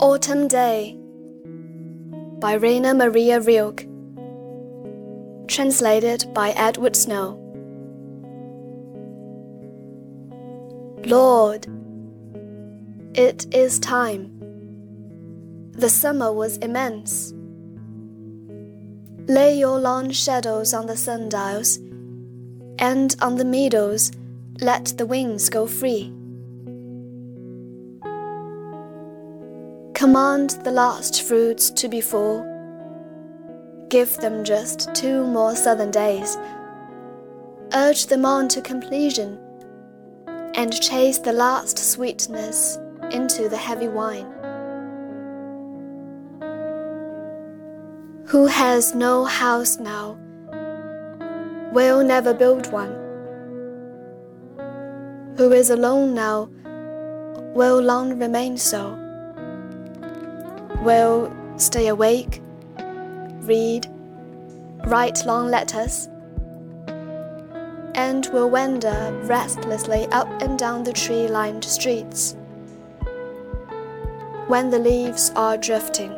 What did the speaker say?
Autumn Day by Rainer Maria Rilke. Translated by Edward Snow. Lord, it is time. The summer was immense. Lay your long shadows on the sundials, and on the meadows let the wings go free. Command the last fruits to be full. Give them just two more southern days. Urge them on to completion, and chase the last sweetness into the heavy wine. Who has no house now will never build one. Who is alone now will long remain so will stay awake, read, write long letters, and will wander restlessly up and down the tree lined streets. When the leaves are drifting,